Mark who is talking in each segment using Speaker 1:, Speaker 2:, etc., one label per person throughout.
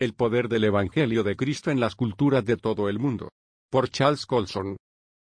Speaker 1: El poder del Evangelio de Cristo en las culturas de todo el mundo. Por Charles Colson.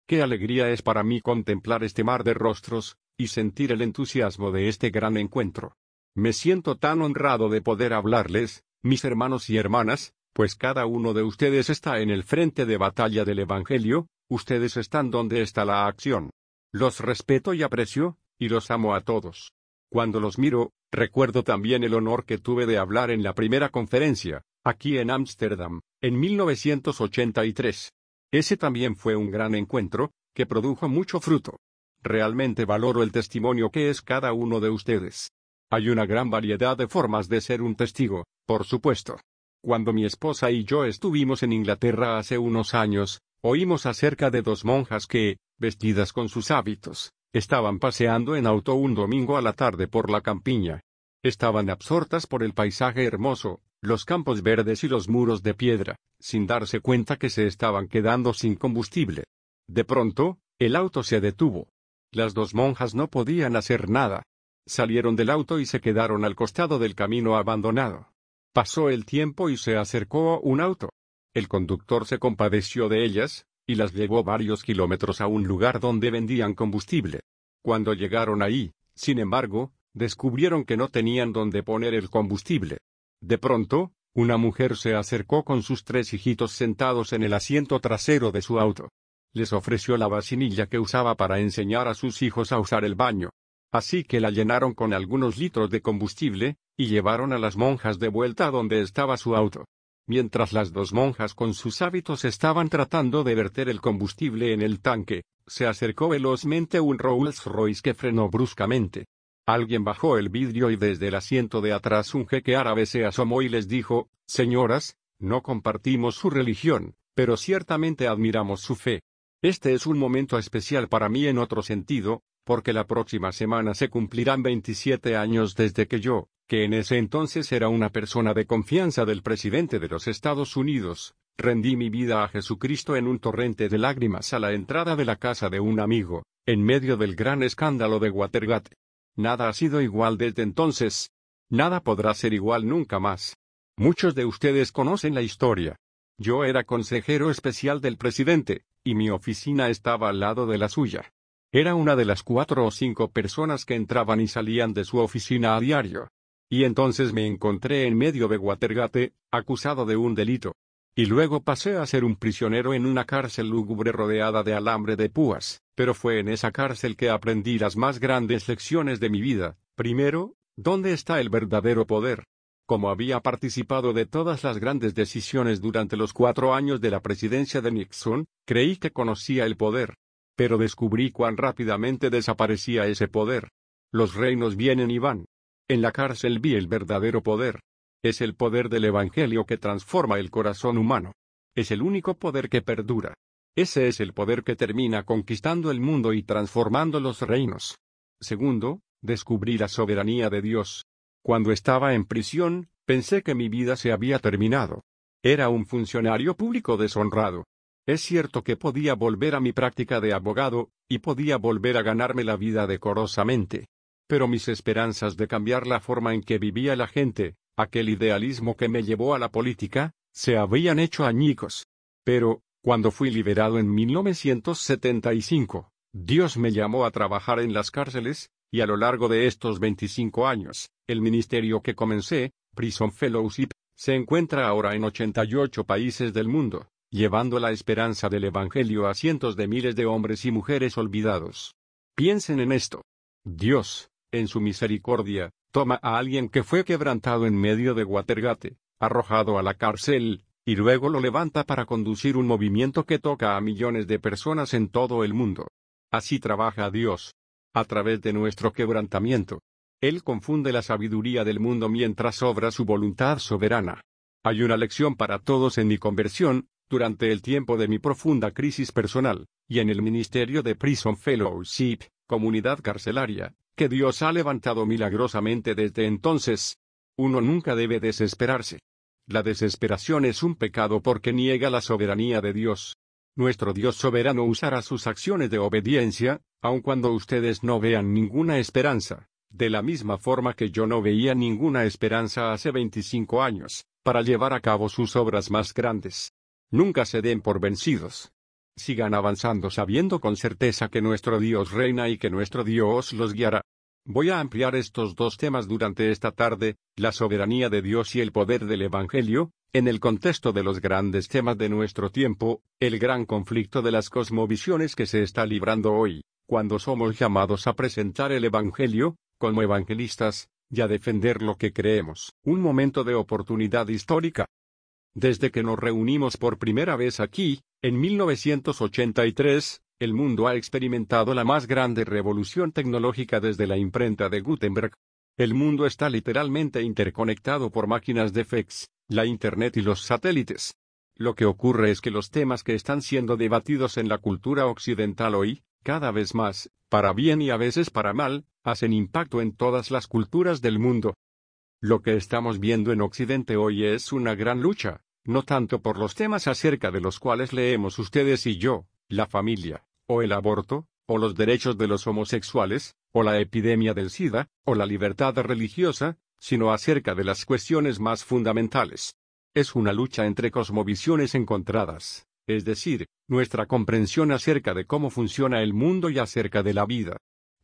Speaker 1: Qué alegría es para mí contemplar este mar de rostros, y sentir el entusiasmo de este gran encuentro. Me siento tan honrado de poder hablarles, mis hermanos y hermanas, pues cada uno de ustedes está en el frente de batalla del Evangelio, ustedes están donde está la acción. Los respeto y aprecio, y los amo a todos. Cuando los miro, recuerdo también el honor que tuve de hablar en la primera conferencia, aquí en Ámsterdam, en 1983. Ese también fue un gran encuentro, que produjo mucho fruto. Realmente valoro el testimonio que es cada uno de ustedes. Hay una gran variedad de formas de ser un testigo, por supuesto. Cuando mi esposa y yo estuvimos en Inglaterra hace unos años, oímos acerca de dos monjas que, vestidas con sus hábitos, estaban paseando en auto un domingo a la tarde por la campiña. Estaban absortas por el paisaje hermoso, los campos verdes y los muros de piedra, sin darse cuenta que se estaban quedando sin combustible. De pronto, el auto se detuvo. Las dos monjas no podían hacer nada. Salieron del auto y se quedaron al costado del camino abandonado. Pasó el tiempo y se acercó un auto. El conductor se compadeció de ellas, y las llevó varios kilómetros a un lugar donde vendían combustible. Cuando llegaron ahí, sin embargo, descubrieron que no tenían donde poner el combustible. De pronto, una mujer se acercó con sus tres hijitos sentados en el asiento trasero de su auto. Les ofreció la vasinilla que usaba para enseñar a sus hijos a usar el baño. Así que la llenaron con algunos litros de combustible, y llevaron a las monjas de vuelta a donde estaba su auto. Mientras las dos monjas con sus hábitos estaban tratando de verter el combustible en el tanque, se acercó velozmente un Rolls Royce que frenó bruscamente. Alguien bajó el vidrio y desde el asiento de atrás un jeque árabe se asomó y les dijo, Señoras, no compartimos su religión, pero ciertamente admiramos su fe. Este es un momento especial para mí en otro sentido, porque la próxima semana se cumplirán 27 años desde que yo, que en ese entonces era una persona de confianza del presidente de los Estados Unidos, rendí mi vida a Jesucristo en un torrente de lágrimas a la entrada de la casa de un amigo, en medio del gran escándalo de Watergate. Nada ha sido igual desde entonces. Nada podrá ser igual nunca más. Muchos de ustedes conocen la historia. Yo era consejero especial del presidente, y mi oficina estaba al lado de la suya. Era una de las cuatro o cinco personas que entraban y salían de su oficina a diario. Y entonces me encontré en medio de Watergate, acusado de un delito. Y luego pasé a ser un prisionero en una cárcel lúgubre rodeada de alambre de púas, pero fue en esa cárcel que aprendí las más grandes lecciones de mi vida. Primero, ¿dónde está el verdadero poder? Como había participado de todas las grandes decisiones durante los cuatro años de la presidencia de Nixon, creí que conocía el poder. Pero descubrí cuán rápidamente desaparecía ese poder. Los reinos vienen y van. En la cárcel vi el verdadero poder. Es el poder del Evangelio que transforma el corazón humano. Es el único poder que perdura. Ese es el poder que termina conquistando el mundo y transformando los reinos. Segundo, descubrí la soberanía de Dios. Cuando estaba en prisión, pensé que mi vida se había terminado. Era un funcionario público deshonrado. Es cierto que podía volver a mi práctica de abogado, y podía volver a ganarme la vida decorosamente. Pero mis esperanzas de cambiar la forma en que vivía la gente, aquel idealismo que me llevó a la política, se habían hecho añicos. Pero, cuando fui liberado en 1975, Dios me llamó a trabajar en las cárceles, y a lo largo de estos 25 años, el ministerio que comencé, Prison Fellowship, se encuentra ahora en 88 países del mundo, llevando la esperanza del Evangelio a cientos de miles de hombres y mujeres olvidados. Piensen en esto. Dios, en su misericordia, toma a alguien que fue quebrantado en medio de Watergate, arrojado a la cárcel, y luego lo levanta para conducir un movimiento que toca a millones de personas en todo el mundo. Así trabaja Dios. A través de nuestro quebrantamiento. Él confunde la sabiduría del mundo mientras obra su voluntad soberana. Hay una lección para todos en mi conversión, durante el tiempo de mi profunda crisis personal, y en el ministerio de Prison Fellowship, comunidad carcelaria, que Dios ha levantado milagrosamente desde entonces. Uno nunca debe desesperarse. La desesperación es un pecado porque niega la soberanía de Dios. Nuestro Dios soberano usará sus acciones de obediencia, aun cuando ustedes no vean ninguna esperanza. De la misma forma que yo no veía ninguna esperanza hace 25 años, para llevar a cabo sus obras más grandes. Nunca se den por vencidos. Sigan avanzando sabiendo con certeza que nuestro Dios reina y que nuestro Dios los guiará. Voy a ampliar estos dos temas durante esta tarde, la soberanía de Dios y el poder del Evangelio, en el contexto de los grandes temas de nuestro tiempo, el gran conflicto de las cosmovisiones que se está librando hoy, cuando somos llamados a presentar el Evangelio, como evangelistas, y a defender lo que creemos. Un momento de oportunidad histórica. Desde que nos reunimos por primera vez aquí, en 1983, el mundo ha experimentado la más grande revolución tecnológica desde la imprenta de Gutenberg. El mundo está literalmente interconectado por máquinas de fax, la Internet y los satélites. Lo que ocurre es que los temas que están siendo debatidos en la cultura occidental hoy, cada vez más, para bien y a veces para mal, hacen impacto en todas las culturas del mundo. Lo que estamos viendo en Occidente hoy es una gran lucha, no tanto por los temas acerca de los cuales leemos ustedes y yo, la familia, o el aborto, o los derechos de los homosexuales, o la epidemia del SIDA, o la libertad religiosa, sino acerca de las cuestiones más fundamentales. Es una lucha entre cosmovisiones encontradas, es decir, nuestra comprensión acerca de cómo funciona el mundo y acerca de la vida.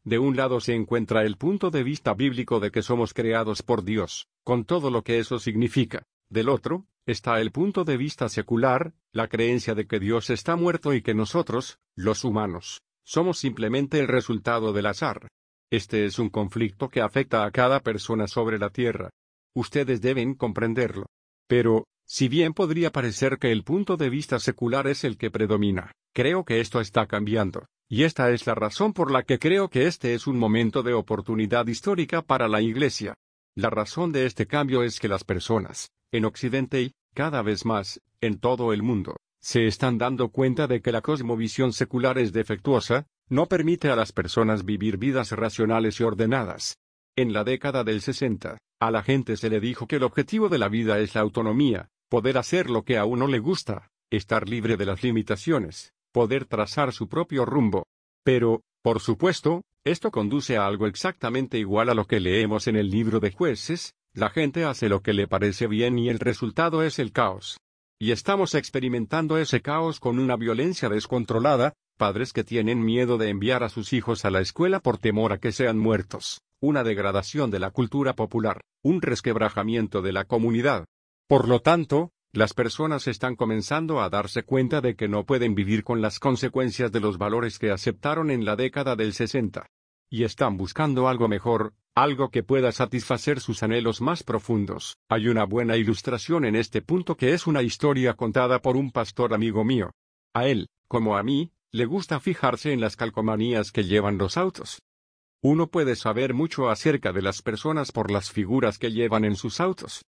Speaker 1: De un lado se encuentra el punto de vista bíblico de que somos creados por Dios, con todo lo que eso significa. Del otro, está el punto de vista secular, la creencia de que Dios está muerto y que nosotros, los humanos, somos simplemente el resultado del azar. Este es un conflicto que afecta a cada persona sobre la Tierra. Ustedes deben comprenderlo. Pero, si bien podría parecer que el punto de vista secular es el que predomina, creo que esto está cambiando, y esta es la razón por la que creo que este es un momento de oportunidad histórica para la Iglesia. La razón de este cambio es que las personas, en Occidente y, cada vez más, en todo el mundo, se están dando cuenta de que la cosmovisión secular es defectuosa, no permite a las personas vivir vidas racionales y ordenadas. En la década del 60, a la gente se le dijo que el objetivo de la vida es la autonomía, poder hacer lo que a uno le gusta, estar libre de las limitaciones, poder trazar su propio rumbo. Pero, por supuesto, esto conduce a algo exactamente igual a lo que leemos en el libro de jueces, la gente hace lo que le parece bien y el resultado es el caos. Y estamos experimentando ese caos con una violencia descontrolada, padres que tienen miedo de enviar a sus hijos a la escuela por temor a que sean muertos, una degradación de la cultura popular, un resquebrajamiento de la comunidad, por lo tanto, las personas están comenzando a darse cuenta de que no pueden vivir con las consecuencias de los valores que aceptaron en la década del 60. Y están buscando algo mejor, algo que pueda satisfacer sus anhelos más profundos. Hay una buena ilustración en este punto que es una historia contada por un pastor amigo mío. A él, como a mí, le gusta fijarse en las calcomanías que llevan los autos. Uno puede saber mucho acerca de las personas por las figuras que llevan en sus autos.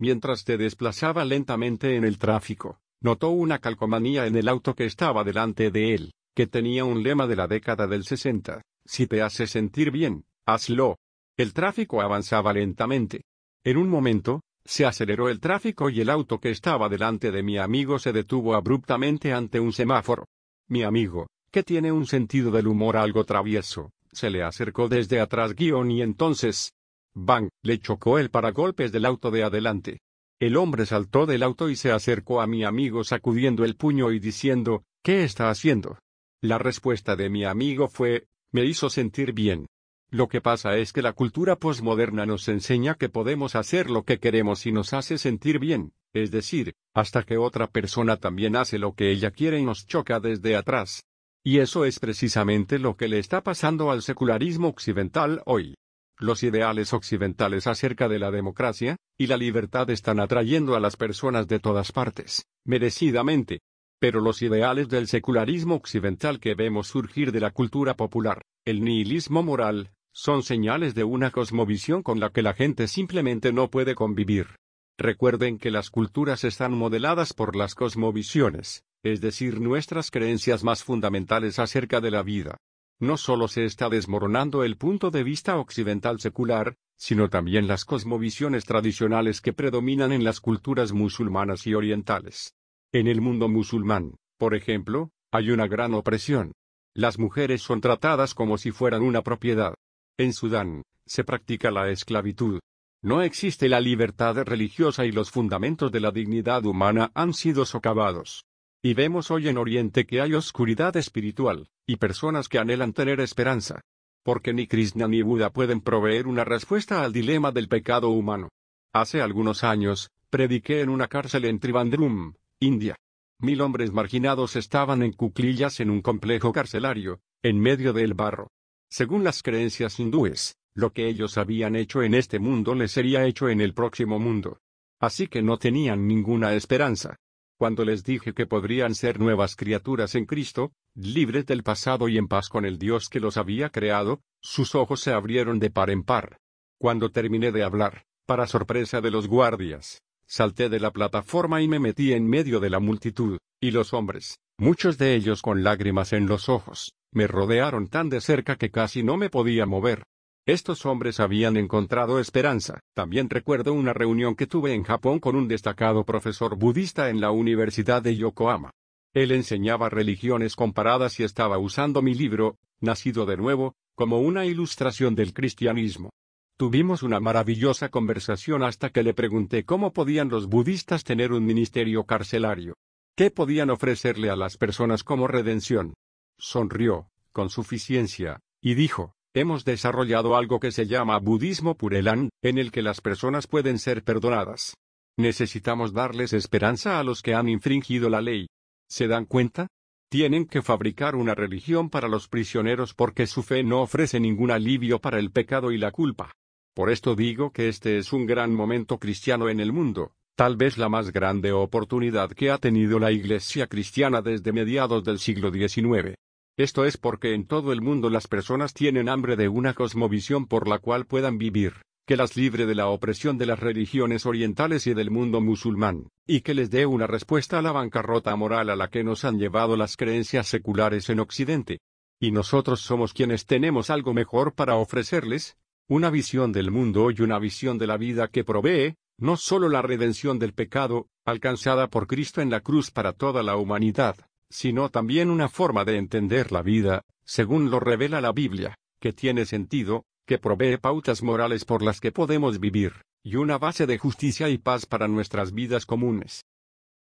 Speaker 1: Mientras se desplazaba lentamente en el tráfico, notó una calcomanía en el auto que estaba delante de él, que tenía un lema de la década del 60, si te hace sentir bien, hazlo. El tráfico avanzaba lentamente. En un momento, se aceleró el tráfico y el auto que estaba delante de mi amigo se detuvo abruptamente ante un semáforo. Mi amigo, que tiene un sentido del humor algo travieso, se le acercó desde atrás guion y entonces, Bang, le chocó el paragolpes del auto de adelante. El hombre saltó del auto y se acercó a mi amigo sacudiendo el puño y diciendo, ¿qué está haciendo? La respuesta de mi amigo fue, me hizo sentir bien. Lo que pasa es que la cultura posmoderna nos enseña que podemos hacer lo que queremos y nos hace sentir bien, es decir, hasta que otra persona también hace lo que ella quiere y nos choca desde atrás. Y eso es precisamente lo que le está pasando al secularismo occidental hoy. Los ideales occidentales acerca de la democracia y la libertad están atrayendo a las personas de todas partes, merecidamente. Pero los ideales del secularismo occidental que vemos surgir de la cultura popular, el nihilismo moral, son señales de una cosmovisión con la que la gente simplemente no puede convivir. Recuerden que las culturas están modeladas por las cosmovisiones, es decir, nuestras creencias más fundamentales acerca de la vida, no solo se está desmoronando el punto de vista occidental secular, sino también las cosmovisiones tradicionales que predominan en las culturas musulmanas y orientales. En el mundo musulmán, por ejemplo, hay una gran opresión. Las mujeres son tratadas como si fueran una propiedad. En Sudán, se practica la esclavitud. No existe la libertad religiosa y los fundamentos de la dignidad humana han sido socavados. Y vemos hoy en Oriente que hay oscuridad espiritual, y personas que anhelan tener esperanza. Porque ni Krishna ni Buda pueden proveer una respuesta al dilema del pecado humano. Hace algunos años, prediqué en una cárcel en Trivandrum, India. Mil hombres marginados estaban en cuclillas en un complejo carcelario, en medio del barro. Según las creencias hindúes, lo que ellos habían hecho en este mundo les sería hecho en el próximo mundo. Así que no tenían ninguna esperanza. Cuando les dije que podrían ser nuevas criaturas en Cristo, libres del pasado y en paz con el Dios que los había creado, sus ojos se abrieron de par en par. Cuando terminé de hablar, para sorpresa de los guardias, salté de la plataforma y me metí en medio de la multitud, y los hombres, muchos de ellos con lágrimas en los ojos, me rodearon tan de cerca que casi no me podía mover. Estos hombres habían encontrado esperanza. También recuerdo una reunión que tuve en Japón con un destacado profesor budista en la Universidad de Yokohama. Él enseñaba religiones comparadas y estaba usando mi libro, Nacido de nuevo, como una ilustración del cristianismo. Tuvimos una maravillosa conversación hasta que le pregunté cómo podían los budistas tener un ministerio carcelario. ¿Qué podían ofrecerle a las personas como redención? Sonrió, con suficiencia, y dijo, Hemos desarrollado algo que se llama budismo purelán, en el que las personas pueden ser perdonadas. Necesitamos darles esperanza a los que han infringido la ley. ¿Se dan cuenta? Tienen que fabricar una religión para los prisioneros porque su fe no ofrece ningún alivio para el pecado y la culpa. Por esto digo que este es un gran momento cristiano en el mundo, tal vez la más grande oportunidad que ha tenido la Iglesia cristiana desde mediados del siglo XIX. Esto es porque en todo el mundo las personas tienen hambre de una cosmovisión por la cual puedan vivir, que las libre de la opresión de las religiones orientales y del mundo musulmán, y que les dé una respuesta a la bancarrota moral a la que nos han llevado las creencias seculares en Occidente. Y nosotros somos quienes tenemos algo mejor para ofrecerles, una visión del mundo y una visión de la vida que provee, no solo la redención del pecado, alcanzada por Cristo en la cruz para toda la humanidad, sino también una forma de entender la vida, según lo revela la Biblia, que tiene sentido, que provee pautas morales por las que podemos vivir, y una base de justicia y paz para nuestras vidas comunes.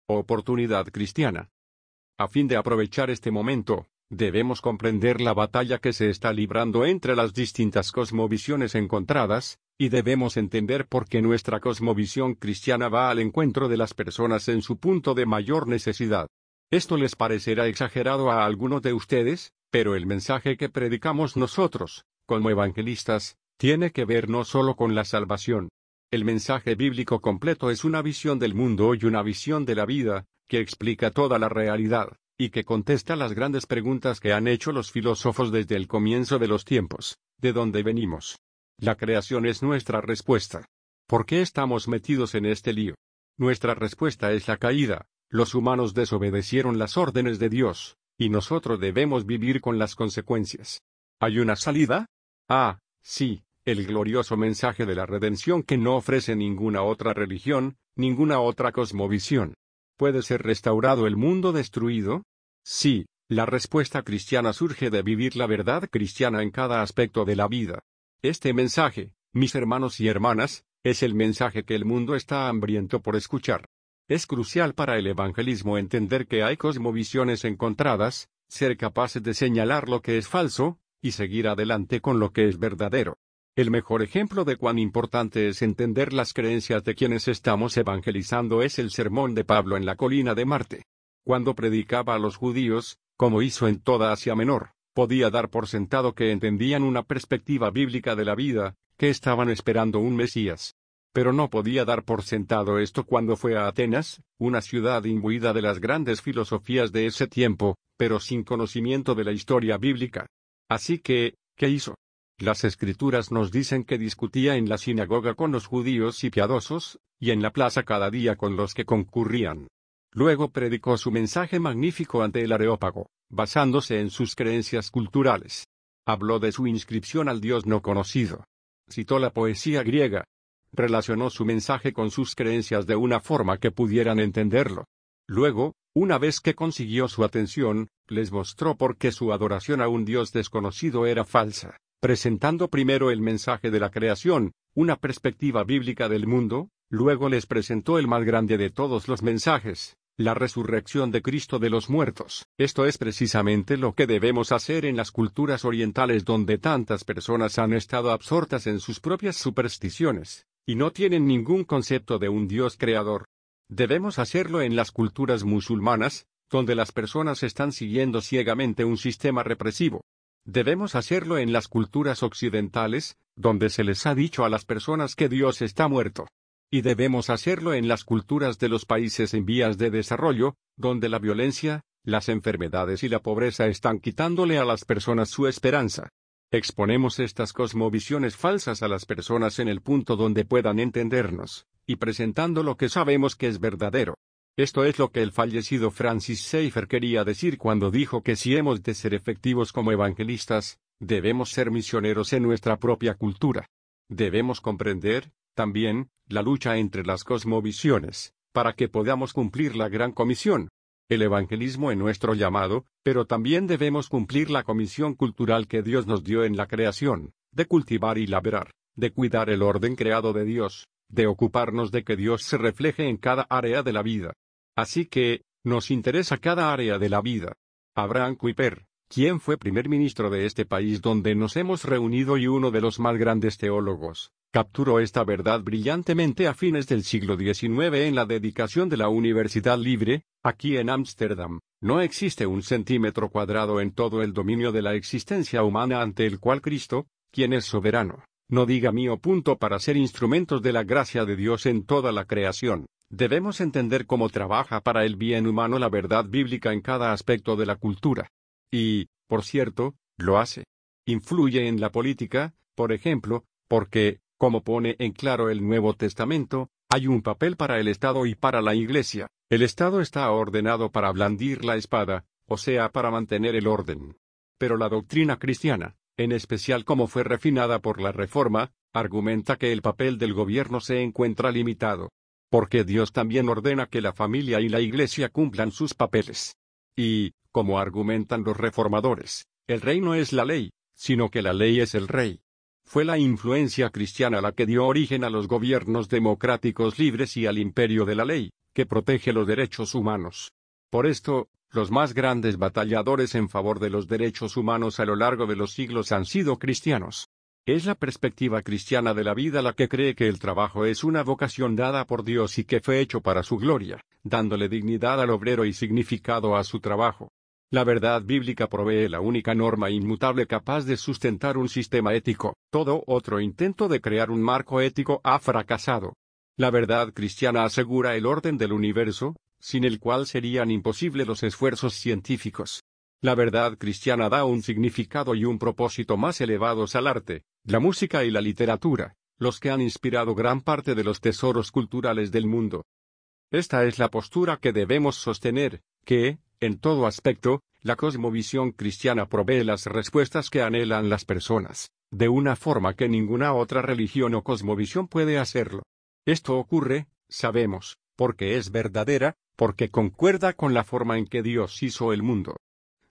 Speaker 1: Oportunidad cristiana. A fin de aprovechar este momento, debemos comprender la batalla que se está librando entre las distintas cosmovisiones encontradas, y debemos entender por qué nuestra cosmovisión cristiana va al encuentro de las personas en su punto de mayor necesidad. Esto les parecerá exagerado a algunos de ustedes, pero el mensaje que predicamos nosotros, como evangelistas, tiene que ver no solo con la salvación. El mensaje bíblico completo es una visión del mundo y una visión de la vida, que explica toda la realidad, y que contesta las grandes preguntas que han hecho los filósofos desde el comienzo de los tiempos, de dónde venimos. La creación es nuestra respuesta. ¿Por qué estamos metidos en este lío? Nuestra respuesta es la caída, los humanos desobedecieron las órdenes de Dios, y nosotros debemos vivir con las consecuencias. ¿Hay una salida? Ah, sí, el glorioso mensaje de la redención que no ofrece ninguna otra religión, ninguna otra cosmovisión. ¿Puede ser restaurado el mundo destruido? Sí, la respuesta cristiana surge de vivir la verdad cristiana en cada aspecto de la vida. Este mensaje, mis hermanos y hermanas, es el mensaje que el mundo está hambriento por escuchar. Es crucial para el evangelismo entender que hay cosmovisiones encontradas, ser capaces de señalar lo que es falso, y seguir adelante con lo que es verdadero. El mejor ejemplo de cuán importante es entender las creencias de quienes estamos evangelizando es el sermón de Pablo en la colina de Marte. Cuando predicaba a los judíos, como hizo en toda Asia Menor, podía dar por sentado que entendían una perspectiva bíblica de la vida, que estaban esperando un Mesías pero no podía dar por sentado esto cuando fue a Atenas, una ciudad imbuida de las grandes filosofías de ese tiempo, pero sin conocimiento de la historia bíblica. Así que, ¿qué hizo? Las escrituras nos dicen que discutía en la sinagoga con los judíos y piadosos, y en la plaza cada día con los que concurrían. Luego predicó su mensaje magnífico ante el Areópago, basándose en sus creencias culturales. Habló de su inscripción al Dios no conocido. Citó la poesía griega, relacionó su mensaje con sus creencias de una forma que pudieran entenderlo. Luego, una vez que consiguió su atención, les mostró por qué su adoración a un Dios desconocido era falsa, presentando primero el mensaje de la creación, una perspectiva bíblica del mundo, luego les presentó el más grande de todos los mensajes, la resurrección de Cristo de los muertos. Esto es precisamente lo que debemos hacer en las culturas orientales donde tantas personas han estado absortas en sus propias supersticiones, y no tienen ningún concepto de un Dios creador. Debemos hacerlo en las culturas musulmanas, donde las personas están siguiendo ciegamente un sistema represivo. Debemos hacerlo en las culturas occidentales, donde se les ha dicho a las personas que Dios está muerto. Y debemos hacerlo en las culturas de los países en vías de desarrollo, donde la violencia, las enfermedades y la pobreza están quitándole a las personas su esperanza. Exponemos estas cosmovisiones falsas a las personas en el punto donde puedan entendernos, y presentando lo que sabemos que es verdadero. Esto es lo que el fallecido Francis Schaeffer quería decir cuando dijo que si hemos de ser efectivos como evangelistas, debemos ser misioneros en nuestra propia cultura. Debemos comprender, también, la lucha entre las cosmovisiones, para que podamos cumplir la gran comisión. El evangelismo en nuestro llamado, pero también debemos cumplir la comisión cultural que Dios nos dio en la creación, de cultivar y labrar, de cuidar el orden creado de Dios, de ocuparnos de que Dios se refleje en cada área de la vida. Así que, nos interesa cada área de la vida. Abraham Kuyper, quien fue primer ministro de este país donde nos hemos reunido y uno de los más grandes teólogos, capturó esta verdad brillantemente a fines del siglo XIX en la dedicación de la Universidad Libre, aquí en Ámsterdam. No existe un centímetro cuadrado en todo el dominio de la existencia humana ante el cual Cristo, quien es soberano, no diga mío punto para ser instrumentos de la gracia de Dios en toda la creación. Debemos entender cómo trabaja para el bien humano la verdad bíblica en cada aspecto de la cultura. Y, por cierto, lo hace. Influye en la política, por ejemplo, porque, como pone en claro el Nuevo Testamento, hay un papel para el Estado y para la Iglesia. El Estado está ordenado para blandir la espada, o sea, para mantener el orden. Pero la doctrina cristiana, en especial como fue refinada por la Reforma, argumenta que el papel del gobierno se encuentra limitado. Porque Dios también ordena que la familia y la Iglesia cumplan sus papeles. Y, como argumentan los reformadores, el rey no es la ley, sino que la ley es el rey. Fue la influencia cristiana la que dio origen a los gobiernos democráticos libres y al imperio de la ley, que protege los derechos humanos. Por esto, los más grandes batalladores en favor de los derechos humanos a lo largo de los siglos han sido cristianos. Es la perspectiva cristiana de la vida la que cree que el trabajo es una vocación dada por Dios y que fue hecho para su gloria, dándole dignidad al obrero y significado a su trabajo. La verdad bíblica provee la única norma inmutable capaz de sustentar un sistema ético. Todo otro intento de crear un marco ético ha fracasado. La verdad cristiana asegura el orden del universo, sin el cual serían imposibles los esfuerzos científicos. La verdad cristiana da un significado y un propósito más elevados al arte, la música y la literatura, los que han inspirado gran parte de los tesoros culturales del mundo. Esta es la postura que debemos sostener, que, en todo aspecto, la cosmovisión cristiana provee las respuestas que anhelan las personas, de una forma que ninguna otra religión o cosmovisión puede hacerlo. Esto ocurre, sabemos, porque es verdadera, porque concuerda con la forma en que Dios hizo el mundo.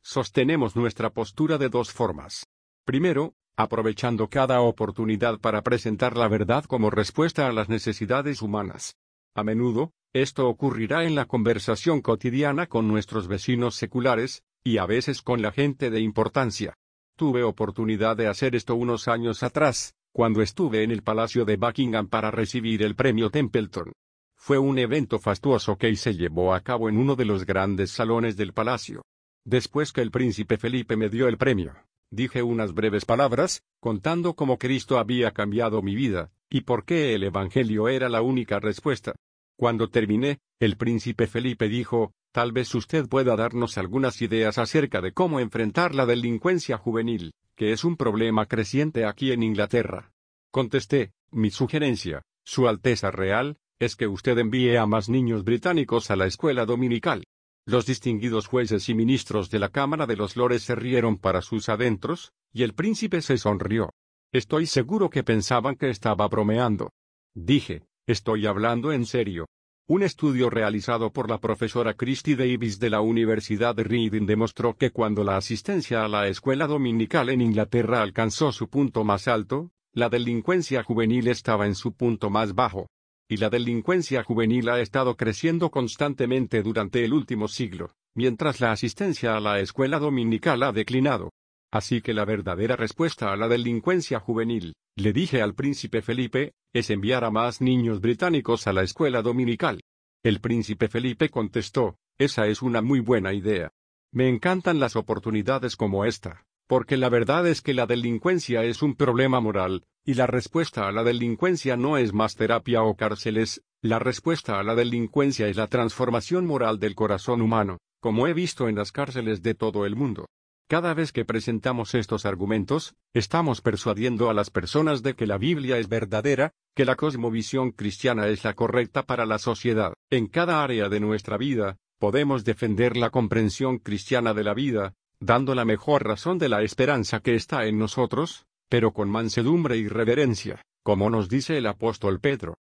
Speaker 1: Sostenemos nuestra postura de dos formas. Primero, aprovechando cada oportunidad para presentar la verdad como respuesta a las necesidades humanas. A menudo, esto ocurrirá en la conversación cotidiana con nuestros vecinos seculares, y a veces con la gente de importancia. Tuve oportunidad de hacer esto unos años atrás, cuando estuve en el Palacio de Buckingham para recibir el premio Templeton. Fue un evento fastuoso que se llevó a cabo en uno de los grandes salones del palacio. Después que el príncipe Felipe me dio el premio, dije unas breves palabras, contando cómo Cristo había cambiado mi vida, y por qué el Evangelio era la única respuesta. Cuando terminé, el príncipe Felipe dijo, tal vez usted pueda darnos algunas ideas acerca de cómo enfrentar la delincuencia juvenil, que es un problema creciente aquí en Inglaterra. Contesté, mi sugerencia, Su Alteza Real, es que usted envíe a más niños británicos a la escuela dominical. Los distinguidos jueces y ministros de la Cámara de los Lores se rieron para sus adentros, y el príncipe se sonrió. Estoy seguro que pensaban que estaba bromeando. Dije, Estoy hablando en serio. Un estudio realizado por la profesora Christy Davis de la Universidad de Reading demostró que cuando la asistencia a la escuela dominical en Inglaterra alcanzó su punto más alto, la delincuencia juvenil estaba en su punto más bajo. Y la delincuencia juvenil ha estado creciendo constantemente durante el último siglo, mientras la asistencia a la escuela dominical ha declinado. Así que la verdadera respuesta a la delincuencia juvenil, le dije al príncipe Felipe, es enviar a más niños británicos a la escuela dominical. El príncipe Felipe contestó, esa es una muy buena idea. Me encantan las oportunidades como esta, porque la verdad es que la delincuencia es un problema moral, y la respuesta a la delincuencia no es más terapia o cárceles, la respuesta a la delincuencia es la transformación moral del corazón humano, como he visto en las cárceles de todo el mundo. Cada vez que presentamos estos argumentos, estamos persuadiendo a las personas de que la Biblia es verdadera, que la cosmovisión cristiana es la correcta para la sociedad. En cada área de nuestra vida, podemos defender la comprensión cristiana de la vida, dando la mejor razón de la esperanza que está en nosotros, pero con mansedumbre y reverencia, como nos dice el apóstol Pedro.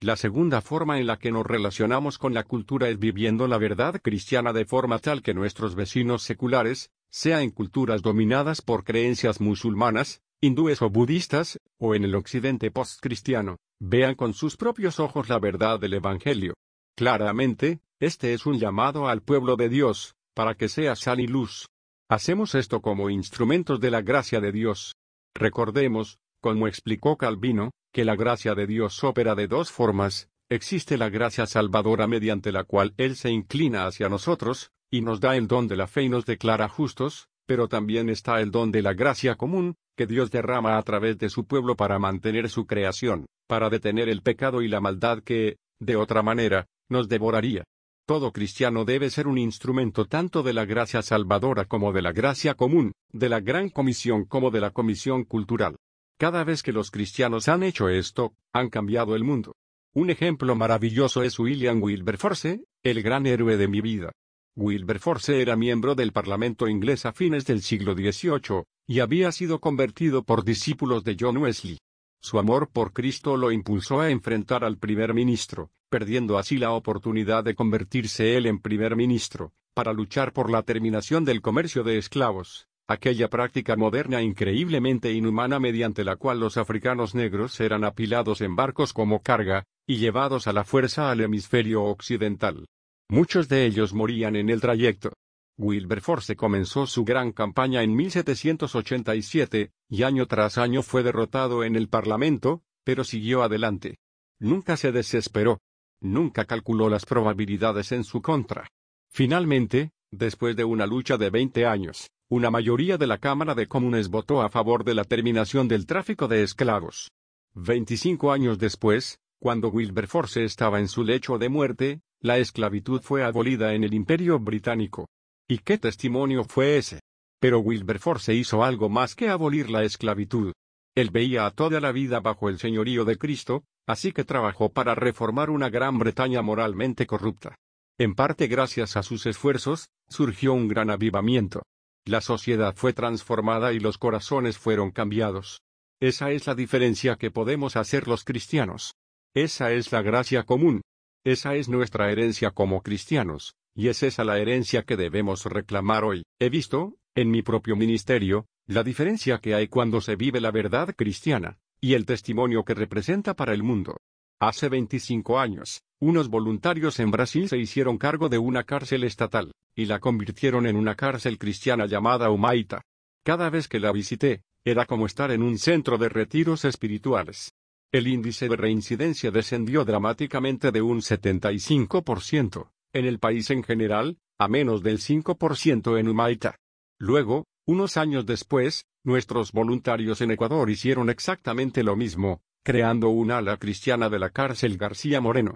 Speaker 1: La segunda forma en la que nos relacionamos con la cultura es viviendo la verdad cristiana de forma tal que nuestros vecinos seculares, sea en culturas dominadas por creencias musulmanas, hindúes o budistas, o en el occidente postcristiano, vean con sus propios ojos la verdad del Evangelio. Claramente, este es un llamado al pueblo de Dios, para que sea sal y luz. Hacemos esto como instrumentos de la gracia de Dios. Recordemos, como explicó Calvino, que la gracia de Dios opera de dos formas, existe la gracia salvadora mediante la cual Él se inclina hacia nosotros, y nos da el don de la fe y nos declara justos, pero también está el don de la gracia común, que Dios derrama a través de su pueblo para mantener su creación, para detener el pecado y la maldad que, de otra manera, nos devoraría. Todo cristiano debe ser un instrumento tanto de la gracia salvadora como de la gracia común, de la gran comisión como de la comisión cultural. Cada vez que los cristianos han hecho esto, han cambiado el mundo. Un ejemplo maravilloso es William Wilberforce, el gran héroe de mi vida. Wilberforce era miembro del Parlamento inglés a fines del siglo XVIII, y había sido convertido por discípulos de John Wesley. Su amor por Cristo lo impulsó a enfrentar al primer ministro, perdiendo así la oportunidad de convertirse él en primer ministro, para luchar por la terminación del comercio de esclavos, aquella práctica moderna increíblemente inhumana mediante la cual los africanos negros eran apilados en barcos como carga, y llevados a la fuerza al hemisferio occidental. Muchos de ellos morían en el trayecto. Wilberforce comenzó su gran campaña en 1787, y año tras año fue derrotado en el Parlamento, pero siguió adelante. Nunca se desesperó. Nunca calculó las probabilidades en su contra. Finalmente, después de una lucha de 20 años, una mayoría de la Cámara de Comunes votó a favor de la terminación del tráfico de esclavos. Veinticinco años después, cuando Wilberforce estaba en su lecho de muerte, la esclavitud fue abolida en el Imperio Británico. ¿Y qué testimonio fue ese? Pero Wilberforce hizo algo más que abolir la esclavitud. Él veía a toda la vida bajo el señorío de Cristo, así que trabajó para reformar una Gran Bretaña moralmente corrupta. En parte gracias a sus esfuerzos, surgió un gran avivamiento. La sociedad fue transformada y los corazones fueron cambiados. Esa es la diferencia que podemos hacer los cristianos. Esa es la gracia común, esa es nuestra herencia como cristianos, y es esa la herencia que debemos reclamar hoy. He visto, en mi propio ministerio, la diferencia que hay cuando se vive la verdad cristiana, y el testimonio que representa para el mundo. Hace 25 años, unos voluntarios en Brasil se hicieron cargo de una cárcel estatal, y la convirtieron en una cárcel cristiana llamada Humaita. Cada vez que la visité, era como estar en un centro de retiros espirituales. El índice de reincidencia descendió dramáticamente de un 75% en el país en general, a menos del 5% en Humaita. Luego, unos años después, nuestros voluntarios en Ecuador hicieron exactamente lo mismo, creando un ala cristiana de la cárcel García Moreno.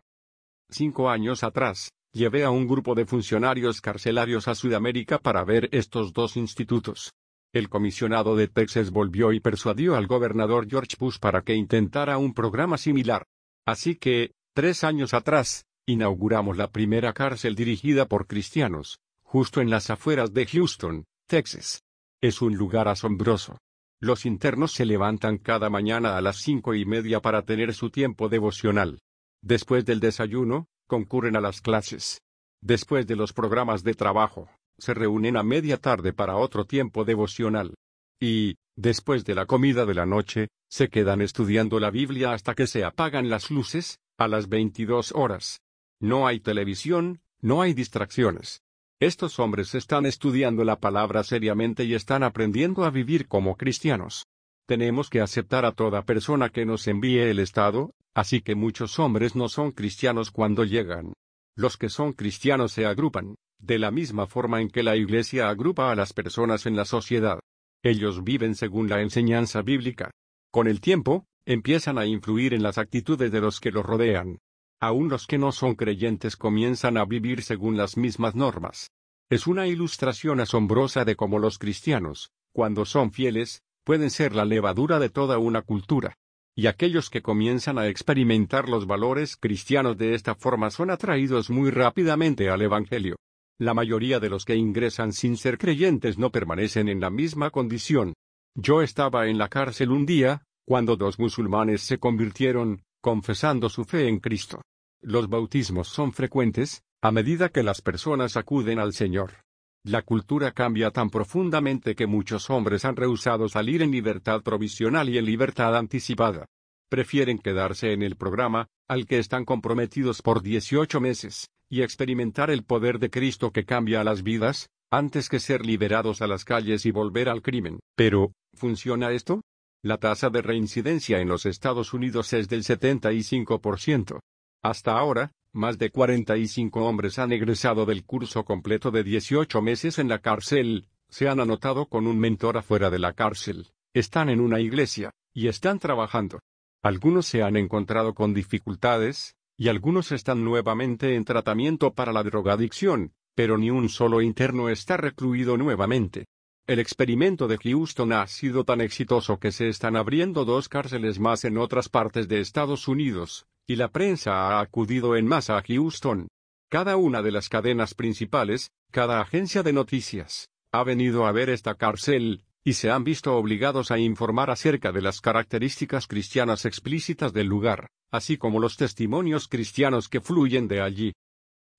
Speaker 1: Cinco años atrás, llevé a un grupo de funcionarios carcelarios a Sudamérica para ver estos dos institutos. El comisionado de Texas volvió y persuadió al gobernador George Bush para que intentara un programa similar. Así que, tres años atrás, inauguramos la primera cárcel dirigida por cristianos, justo en las afueras de Houston, Texas. Es un lugar asombroso. Los internos se levantan cada mañana a las cinco y media para tener su tiempo devocional. Después del desayuno, concurren a las clases. Después de los programas de trabajo, se reúnen a media tarde para otro tiempo devocional. Y, después de la comida de la noche, se quedan estudiando la Biblia hasta que se apagan las luces, a las 22 horas. No hay televisión, no hay distracciones. Estos hombres están estudiando la palabra seriamente y están aprendiendo a vivir como cristianos. Tenemos que aceptar a toda persona que nos envíe el Estado, así que muchos hombres no son cristianos cuando llegan. Los que son cristianos se agrupan, de la misma forma en que la Iglesia agrupa a las personas en la sociedad. Ellos viven según la enseñanza bíblica. Con el tiempo, empiezan a influir en las actitudes de los que los rodean. Aún los que no son creyentes comienzan a vivir según las mismas normas. Es una ilustración asombrosa de cómo los cristianos, cuando son fieles, pueden ser la levadura de toda una cultura. Y aquellos que comienzan a experimentar los valores cristianos de esta forma son atraídos muy rápidamente al Evangelio. La mayoría de los que ingresan sin ser creyentes no permanecen en la misma condición. Yo estaba en la cárcel un día, cuando dos musulmanes se convirtieron, confesando su fe en Cristo. Los bautismos son frecuentes, a medida que las personas acuden al Señor. La cultura cambia tan profundamente que muchos hombres han rehusado salir en libertad provisional y en libertad anticipada. Prefieren quedarse en el programa, al que están comprometidos por 18 meses, y experimentar el poder de Cristo que cambia las vidas, antes que ser liberados a las calles y volver al crimen. Pero, ¿funciona esto? La tasa de reincidencia en los Estados Unidos es del 75%. Hasta ahora, más de 45 hombres han egresado del curso completo de 18 meses en la cárcel, se han anotado con un mentor afuera de la cárcel, están en una iglesia, y están trabajando. Algunos se han encontrado con dificultades, y algunos están nuevamente en tratamiento para la drogadicción, pero ni un solo interno está recluido nuevamente. El experimento de Houston ha sido tan exitoso que se están abriendo dos cárceles más en otras partes de Estados Unidos, y la prensa ha acudido en masa a Houston. Cada una de las cadenas principales, cada agencia de noticias, ha venido a ver esta cárcel, y se han visto obligados a informar acerca de las características cristianas explícitas del lugar, así como los testimonios cristianos que fluyen de allí.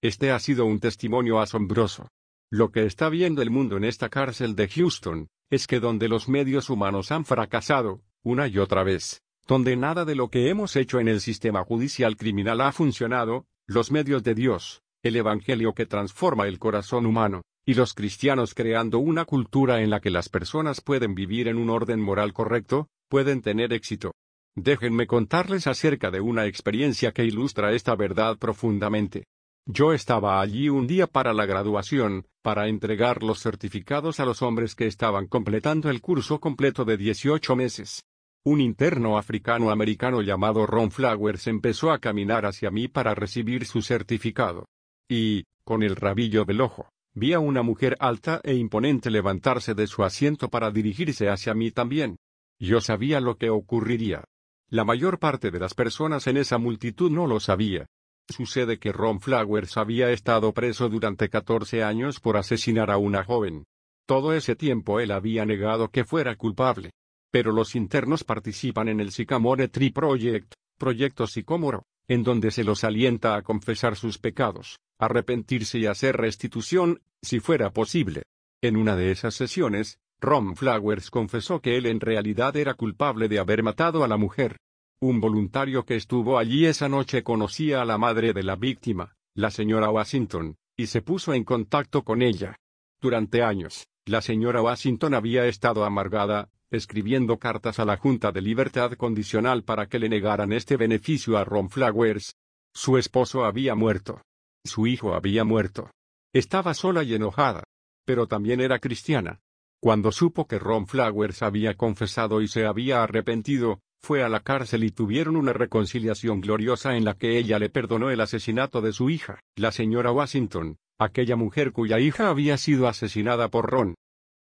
Speaker 1: Este ha sido un testimonio asombroso. Lo que está viendo el mundo en esta cárcel de Houston, es que donde los medios humanos han fracasado, una y otra vez, donde nada de lo que hemos hecho en el sistema judicial criminal ha funcionado, los medios de Dios, el Evangelio que transforma el corazón humano, y los cristianos creando una cultura en la que las personas pueden vivir en un orden moral correcto, pueden tener éxito. Déjenme contarles acerca de una experiencia que ilustra esta verdad profundamente. Yo estaba allí un día para la graduación, para entregar los certificados a los hombres que estaban completando el curso completo de 18 meses. Un interno africano-americano llamado Ron Flowers empezó a caminar hacia mí para recibir su certificado. Y, con el rabillo del ojo, vi a una mujer alta e imponente levantarse de su asiento para dirigirse hacia mí también. Yo sabía lo que ocurriría. La mayor parte de las personas en esa multitud no lo sabía. Sucede que Ron Flowers había estado preso durante 14 años por asesinar a una joven. Todo ese tiempo él había negado que fuera culpable. Pero los internos participan en el Sycamore Tree Project, proyecto sicómoro, en donde se los alienta a confesar sus pecados, arrepentirse y hacer restitución, si fuera posible. En una de esas sesiones, Ron Flowers confesó que él en realidad era culpable de haber matado a la mujer. Un voluntario que estuvo allí esa noche conocía a la madre de la víctima, la señora Washington, y se puso en contacto con ella. Durante años, la señora Washington había estado amargada, escribiendo cartas a la Junta de Libertad Condicional para que le negaran este beneficio a Ron Flowers. Su esposo había muerto. Su hijo había muerto. Estaba sola y enojada. Pero también era cristiana. Cuando supo que Ron Flowers había confesado y se había arrepentido, fue a la cárcel y tuvieron una reconciliación gloriosa en la que ella le perdonó el asesinato de su hija, la señora Washington, aquella mujer cuya hija había sido asesinada por Ron.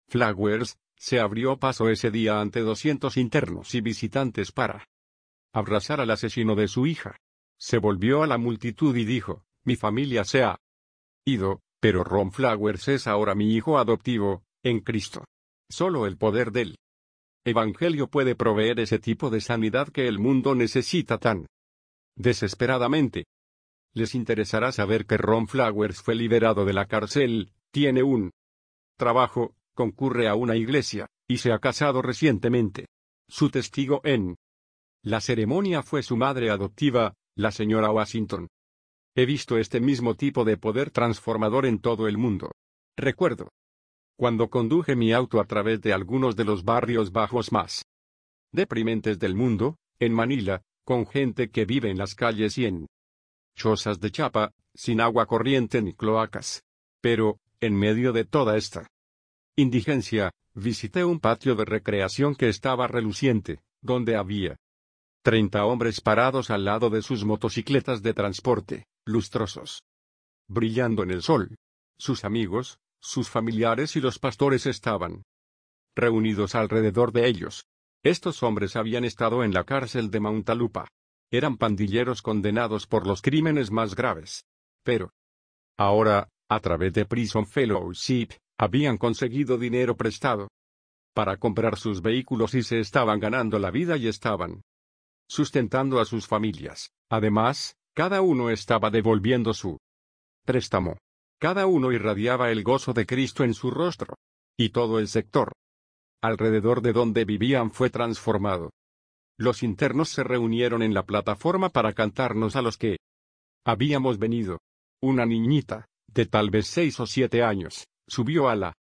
Speaker 1: Flowers, se abrió paso ese día ante doscientos internos y visitantes para abrazar al asesino de su hija. Se volvió a la multitud y dijo, mi familia se ha ido, pero Ron Flowers es ahora mi hijo adoptivo, en Cristo. Solo el poder del Evangelio puede proveer ese tipo de sanidad que el mundo necesita tan desesperadamente. Les interesará saber que Ron Flowers fue liberado de la cárcel, tiene un trabajo, concurre a una iglesia, y se ha casado recientemente. Su testigo en la ceremonia fue su madre adoptiva, la señora Washington. He visto este mismo tipo de poder transformador en todo el mundo. Recuerdo. Cuando conduje mi auto a través de algunos de los barrios bajos más deprimentes del mundo, en Manila, con gente que vive en las calles y en chozas de chapa, sin agua corriente ni cloacas. Pero, en medio de toda esta indigencia, visité un patio de recreación que estaba reluciente, donde había treinta hombres parados al lado de sus motocicletas de transporte, lustrosos, brillando en el sol. Sus amigos, sus familiares y los pastores estaban reunidos alrededor de ellos. Estos hombres habían estado en la cárcel de Montalupa. Eran pandilleros condenados por los crímenes más graves. Pero, ahora, a través de Prison Fellowship, habían conseguido dinero prestado para comprar sus vehículos y se estaban ganando la vida y estaban sustentando a sus familias. Además, cada uno estaba devolviendo su préstamo. Cada uno irradiaba el gozo de Cristo en su rostro. Y todo el sector alrededor de donde vivían fue transformado. Los internos se reunieron en la plataforma para cantarnos a los que habíamos venido. Una niñita, de tal vez seis o siete años, subió a la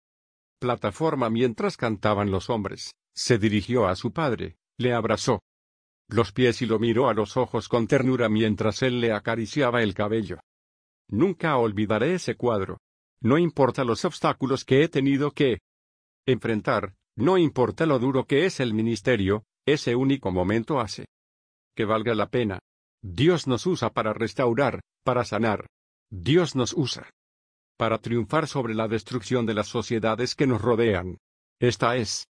Speaker 1: plataforma mientras cantaban los hombres, se dirigió a su padre, le abrazó los pies y lo miró a los ojos con ternura mientras él le acariciaba el cabello. Nunca olvidaré ese cuadro. No importa los obstáculos que he tenido que enfrentar, no importa lo duro que es el ministerio, ese único momento hace que valga la pena. Dios nos usa para restaurar, para sanar. Dios nos usa para triunfar sobre la destrucción de las sociedades que nos rodean. Esta es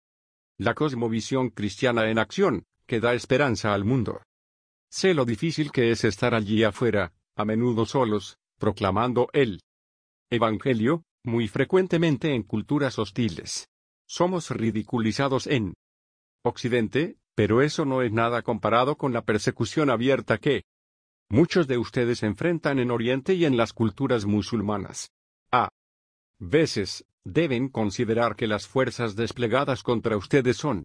Speaker 1: la cosmovisión cristiana en acción, que da esperanza al mundo. Sé lo difícil que es estar allí afuera, a menudo solos, proclamando el Evangelio, muy frecuentemente en culturas hostiles. Somos ridiculizados en Occidente, pero eso no es nada comparado con la persecución abierta que muchos de ustedes enfrentan en Oriente y en las culturas musulmanas. A veces, deben considerar que las fuerzas desplegadas contra ustedes son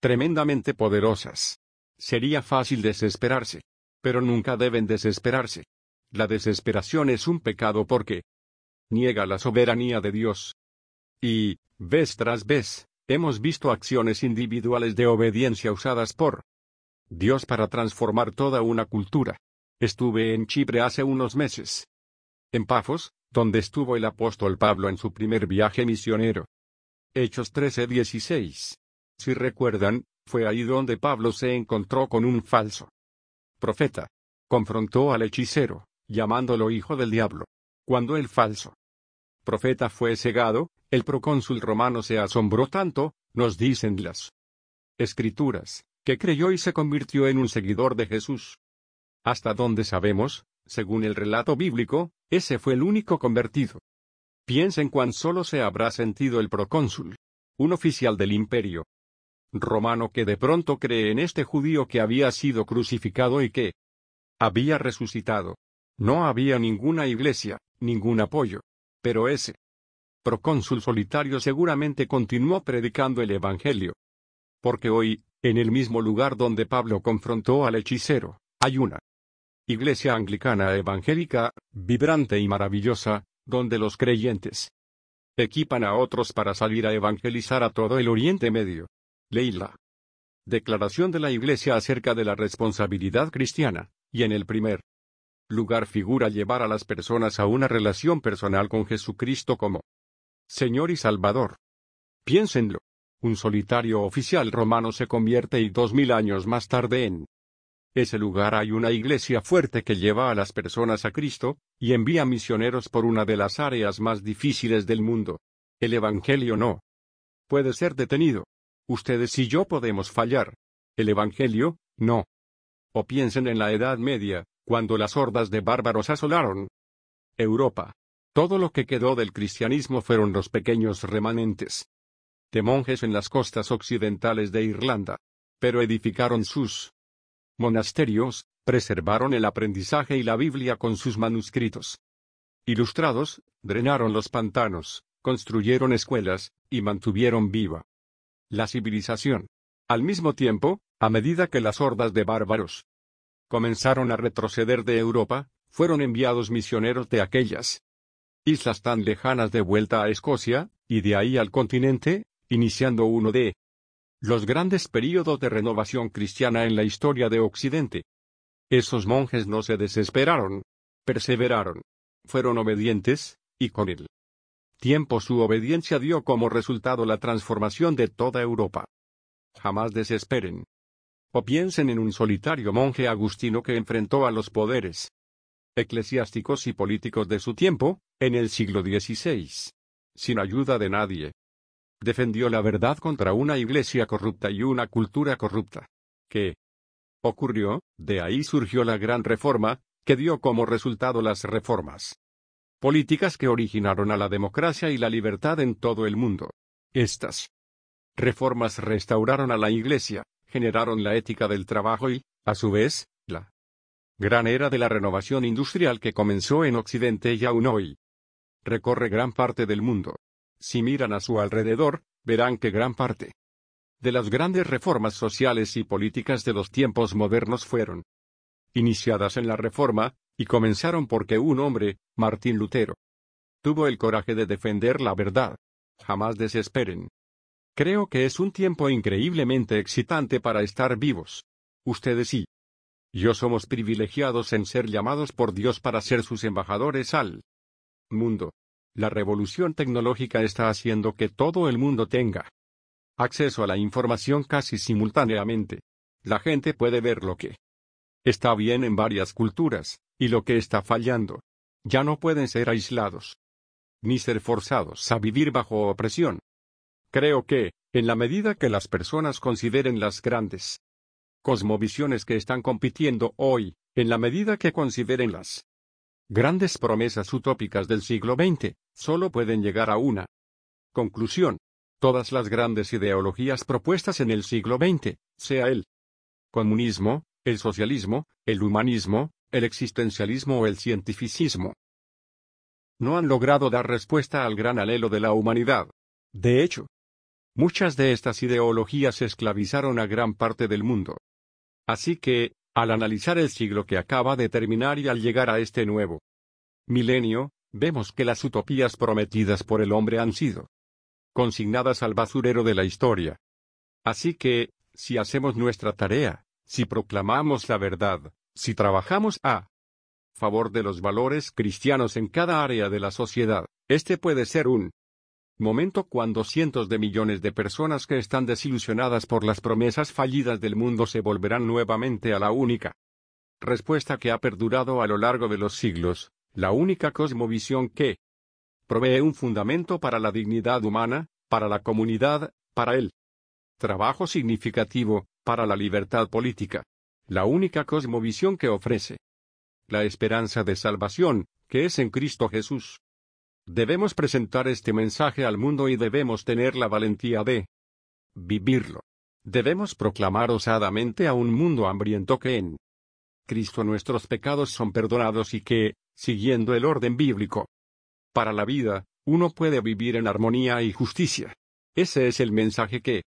Speaker 1: tremendamente poderosas. Sería fácil desesperarse. Pero nunca deben desesperarse. La desesperación es un pecado porque niega la soberanía de Dios. Y, vez tras vez, hemos visto acciones individuales de obediencia usadas por Dios para transformar toda una cultura. Estuve en Chipre hace unos meses. En Pafos, donde estuvo el apóstol Pablo en su primer viaje misionero. Hechos 13:16. Si recuerdan, fue ahí donde Pablo se encontró con un falso profeta. Confrontó al hechicero, llamándolo hijo del diablo. Cuando el falso profeta fue cegado, el procónsul romano se asombró tanto, nos dicen las escrituras, que creyó y se convirtió en un seguidor de Jesús. Hasta donde sabemos, según el relato bíblico, ese fue el único convertido. Piensen cuán solo se habrá sentido el procónsul, un oficial del imperio, romano que de pronto cree en este judío que había sido crucificado y que había resucitado. No había ninguna iglesia, ningún apoyo. Pero ese procónsul solitario seguramente continuó predicando el Evangelio. Porque hoy, en el mismo lugar donde Pablo confrontó al hechicero, hay una iglesia anglicana evangélica, vibrante y maravillosa, donde los creyentes equipan a otros para salir a evangelizar a todo el Oriente Medio. Leila. Declaración de la Iglesia acerca de la responsabilidad cristiana, y en el primer lugar figura llevar a las personas a una relación personal con Jesucristo como Señor y Salvador. Piénsenlo. Un solitario oficial romano se convierte y dos mil años más tarde en ese lugar hay una iglesia fuerte que lleva a las personas a Cristo, y envía misioneros por una de las áreas más difíciles del mundo. El Evangelio no puede ser detenido. Ustedes y yo podemos fallar. El Evangelio, no. O piensen en la Edad Media, cuando las hordas de bárbaros asolaron Europa. Todo lo que quedó del cristianismo fueron los pequeños remanentes de monjes en las costas occidentales de Irlanda. Pero edificaron sus monasterios, preservaron el aprendizaje y la Biblia con sus manuscritos. Ilustrados, drenaron los pantanos, construyeron escuelas, y mantuvieron viva la civilización. Al mismo tiempo, a medida que las hordas de bárbaros comenzaron a retroceder de Europa, fueron enviados misioneros de aquellas islas tan lejanas de vuelta a Escocia, y de ahí al continente, iniciando uno de los grandes períodos de renovación cristiana en la historia de Occidente. Esos monjes no se desesperaron, perseveraron, fueron obedientes, y con el tiempo su obediencia dio como resultado la transformación de toda Europa. Jamás desesperen. O piensen en un solitario monje agustino que enfrentó a los poderes eclesiásticos y políticos de su tiempo, en el siglo XVI. Sin ayuda de nadie. Defendió la verdad contra una iglesia corrupta y una cultura corrupta. ¿Qué ocurrió? De ahí surgió la gran reforma, que dio como resultado las reformas políticas que originaron a la democracia y la libertad en todo el mundo. Estas reformas restauraron a la Iglesia, generaron la ética del trabajo y, a su vez, la gran era de la renovación industrial que comenzó en Occidente y aún hoy recorre gran parte del mundo. Si miran a su alrededor, verán que gran parte de las grandes reformas sociales y políticas de los tiempos modernos fueron iniciadas en la Reforma, y comenzaron porque un hombre, Martín Lutero, tuvo el coraje de defender la verdad. Jamás desesperen. Creo que es un tiempo increíblemente excitante para estar vivos. Ustedes y yo somos privilegiados en ser llamados por Dios para ser sus embajadores al mundo. La revolución tecnológica está haciendo que todo el mundo tenga acceso a la información casi simultáneamente. La gente puede ver lo que está bien en varias culturas, y lo que está fallando. Ya no pueden ser aislados, ni ser forzados a vivir bajo opresión. Creo que, en la medida que las personas consideren las grandes cosmovisiones que están compitiendo hoy, en la medida que consideren las grandes promesas utópicas del siglo XX, solo pueden llegar a una conclusión. Todas las grandes ideologías propuestas en el siglo XX, sea el comunismo, el socialismo, el humanismo, el existencialismo o el cientificismo, no han logrado dar respuesta al gran anhelo de la humanidad. De hecho, muchas de estas ideologías esclavizaron a gran parte del mundo. Así que, al analizar el siglo que acaba de terminar y al llegar a este nuevo milenio, vemos que las utopías prometidas por el hombre han sido consignadas al basurero de la historia. Así que, si hacemos nuestra tarea, si proclamamos la verdad, si trabajamos a favor de los valores cristianos en cada área de la sociedad, este puede ser un momento cuando cientos de millones de personas que están desilusionadas por las promesas fallidas del mundo se volverán nuevamente a la única respuesta que ha perdurado a lo largo de los siglos, la única cosmovisión que provee un fundamento para la dignidad humana, para la comunidad, para el trabajo significativo, para la libertad política. La única cosmovisión que ofrece la esperanza de salvación, que es en Cristo Jesús. Debemos presentar este mensaje al mundo y debemos tener la valentía de vivirlo. Debemos proclamar osadamente a un mundo hambriento que en Cristo nuestros pecados son perdonados y que, siguiendo el orden bíblico, para la vida, uno puede vivir en armonía y justicia. Ese es el mensaje que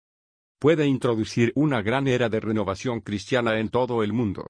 Speaker 1: puede introducir una gran era de renovación cristiana en todo el mundo.